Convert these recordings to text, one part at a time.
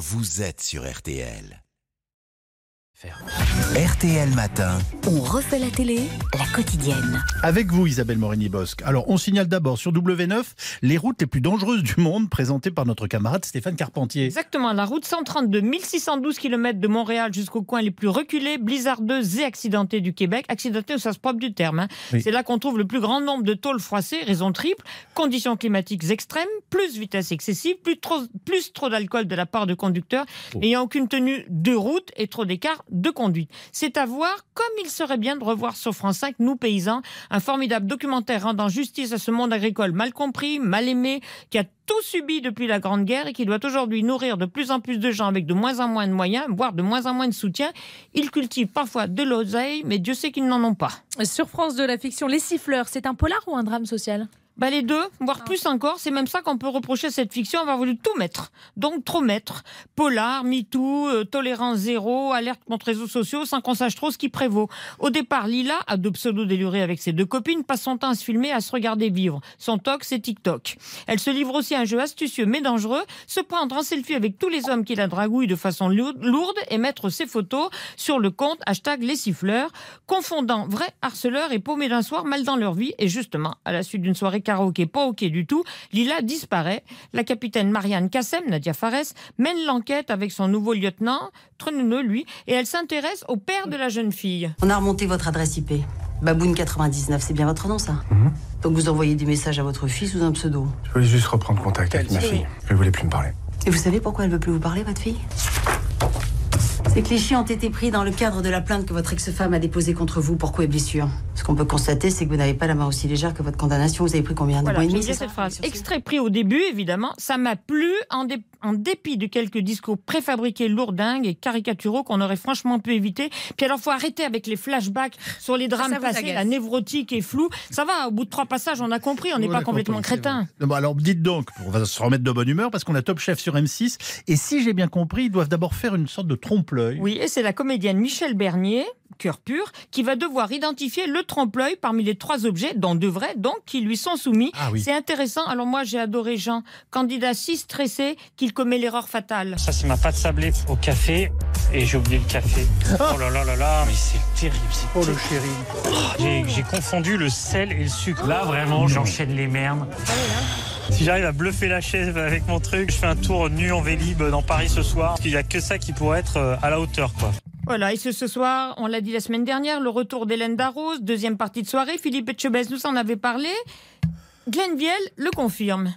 vous êtes sur RTL. RTL Matin. On refait la télé, la quotidienne. Avec vous, Isabelle Morini-Bosque. Alors, on signale d'abord sur W9 les routes les plus dangereuses du monde, présentées par notre camarade Stéphane Carpentier. Exactement, la route 132, 1612 km de Montréal jusqu'au coin les plus reculés, blizzardeux et accidentés du Québec. Accidentés au sens propre du terme. hein. Oui. C'est là qu'on trouve le plus grand nombre de tôles froissées, raison triple, conditions climatiques extrêmes, plus vitesse excessive, plus trop, plus trop d'alcool de la part de conducteurs, Oh. n'ayant aucune tenue de route et trop d'écart de conduite. C'est à voir comme il serait bien de revoir sur France 5, Nous paysans, un formidable documentaire rendant justice à ce monde agricole mal compris, mal aimé, qui a tout subi depuis la Grande Guerre et qui doit aujourd'hui nourrir de plus en plus de gens avec de moins en moins de moyens, voire de moins en moins de soutien. Ils cultivent parfois de l'oseille, mais Dieu sait qu'ils n'en ont pas. Sur France de la fiction, Les Siffleurs, c'est un polar ou un drame social? Bah les deux, voire plus encore, c'est même ça qu'on peut reprocher à cette fiction, avoir voulu tout mettre. Donc trop mettre. Polar, MeToo, euh, tolérance zéro, alerte contre réseaux sociaux, sans qu'on sache trop ce qui prévaut. Au départ, Lila, à deux pseudos délurés avec ses deux copines, passe son temps à se filmer, à se regarder vivre. Son toc, c'est TikTok. Elle se livre aussi à un jeu astucieux mais dangereux, se prendre en selfie avec tous les hommes qui la dragouillent de façon lou- lourde et mettre ses photos sur le compte hashtag les siffleurs, confondant vrais harceleurs et paumés d'un soir mal dans leur vie. Et justement, à la suite d'une soirée karaoké pas ok du tout, Lila disparaît. La capitaine Marianne Kassem, Nadia Fares, mène l'enquête avec son nouveau lieutenant, Treneuneux lui, et elle s'intéresse au père de la jeune fille. On a remonté votre adresse IP. Baboune99, c'est bien votre nom, ça Donc vous envoyez des messages à votre fille sous un pseudo. Je voulais juste reprendre contact avec ma fille. Elle voulait plus me parler. Et vous savez pourquoi elle veut plus vous parler, votre fille? Ces clichés ont été pris dans le cadre de la plainte que votre ex-femme a déposée contre vous pour coups et blessures. Ce qu'on peut constater, c'est que vous n'avez pas la main aussi légère que votre condamnation. Vous avez pris combien? De Voilà, mois et demi cette phrase. Extrait pris au début, évidemment, ça m'a plu en, dé- en dépit de quelques discours préfabriqués lourdingues et caricaturaux qu'on aurait franchement pu éviter. Puis alors, faut arrêter avec les flashbacks sur les drames Ça passés, la névrotique et floue. Ça va, au bout de trois passages, on a compris, on n'est pas complètement vrai. crétin. Bon, alors dites donc, on va se remettre de bonne humeur parce qu'on a Top Chef sur M6. Et si j'ai bien compris, ils doivent d'abord faire une sorte de trompe-l'œil. Oui, et c'est la comédienne Michel Bernier, cœur pur, qui va devoir identifier le trompe-l'œil parmi les trois objets, dont deux vrais, donc, qui lui sont soumis. Ah oui. C'est intéressant. Alors moi, j'ai adoré Jean, candidat si stressé qu'il commet l'erreur fatale. Ça, c'est ma pâte sablée au café et j'ai oublié le café. Oh là là là là, mais c'est terrible. Oh le chéri. J'ai j'ai confondu le sel et le sucre. Là, vraiment, j'enchaîne les merdes. Si j'arrive à bluffer la chaise avec mon truc, je fais un tour nu en vélib dans Paris ce soir. Il n'y a que ça qui pourrait être euh, à la hauteur, quoi. Voilà, et ce, ce soir, on l'a dit la semaine dernière, le retour d'Hélène Darroze, deuxième partie de soirée. Philippe Etchebest nous en avait parlé. Glenn Vielle le confirme.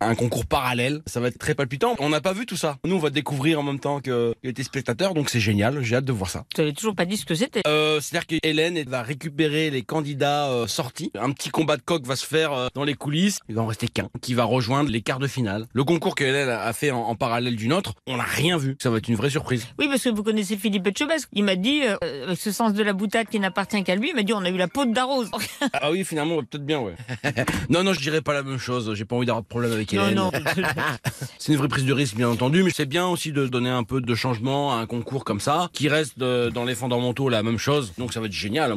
Un concours parallèle. Ça va être très palpitant. On n'a pas vu tout ça. Nous, on va découvrir en même temps que les téléspectateurs, donc c'est génial. J'ai hâte de voir ça. Tu n'avais toujours pas dit ce que c'était. Euh, C'est-à-dire que Hélène va récupérer les candidats euh, sortis. Un petit combat de coq va se faire euh, dans les coulisses. Il va en rester qu'un qui va rejoindre les quarts de finale. Le concours que Hélène a fait en, en parallèle du nôtre, on n'a rien vu. Ça va être une vraie surprise. Oui, parce que vous connaissez Philippe Etchebest. Il m'a dit, euh, avec ce sens de la boutade qui n'appartient qu'à lui, il m'a dit on a eu la peau de Darroze. Ah oui, finalement, peut-être bien, ouais. non, non, je dirais pas la même chose. J'ai pas envie d'avoir de problème avec non, Hélène. non. C'est une vraie prise de risque, bien entendu, mais c'est bien aussi de donner un peu de changement à un concours comme ça, qui reste euh, dans les fondamentaux la même chose. Donc ça va être génial.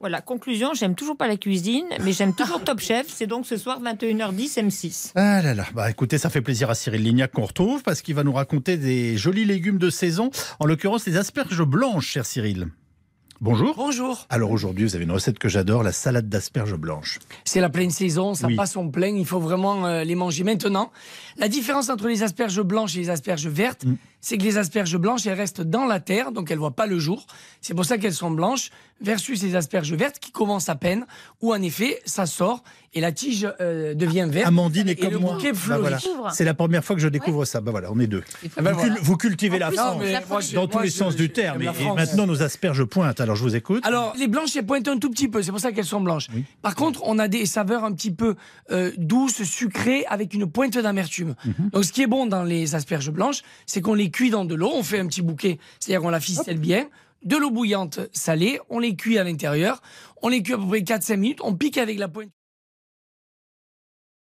voilà, conclusion, j'aime toujours pas la cuisine, mais j'aime toujours Top Chef. C'est donc ce soir 21h10 M6. Ah là là, bah écoutez, ça fait plaisir à Cyril Lignac qu'on retrouve parce qu'il va nous raconter des jolis légumes de saison, en l'occurrence les asperges blanches, cher Cyril. Bonjour. Bonjour. Alors aujourd'hui, vous avez une recette que j'adore, la salade d'asperges blanches. C'est la pleine saison, ça Oui. passe en plein, il faut vraiment euh, les manger maintenant. La différence entre les asperges blanches et les asperges vertes, Mm. C'est que les asperges blanches, elles restent dans la terre, donc elles voient pas le jour. C'est pour ça qu'elles sont blanches, versus les asperges vertes qui commencent à peine, où en effet, ça sort et la tige euh, devient verte. Amandine est Et comme le moi. bouquet Bah voilà. C'est la première fois que je découvre ça. Bah voilà, on est deux. Vous, voilà. cul- vous cultivez la France mais moi, je- dans tous les je- sens je- du terme. Et, maintenant, nos asperges pointent. Alors je vous écoute. Alors, les blanches, elles pointent un tout petit peu, c'est pour ça qu'elles sont blanches. Oui. Par contre, on a des saveurs un petit peu euh, douces, sucrées, avec une pointe d'amertume. Mhm. Donc, ce qui est bon dans les asperges blanches, c'est qu'on les cuit dans de l'eau, on fait un petit bouquet, c'est-à-dire qu'on la ficelle bien, de l'eau bouillante salée, on les cuit à l'intérieur, on les cuit à peu près 4-5 minutes, on pique avec la pointe.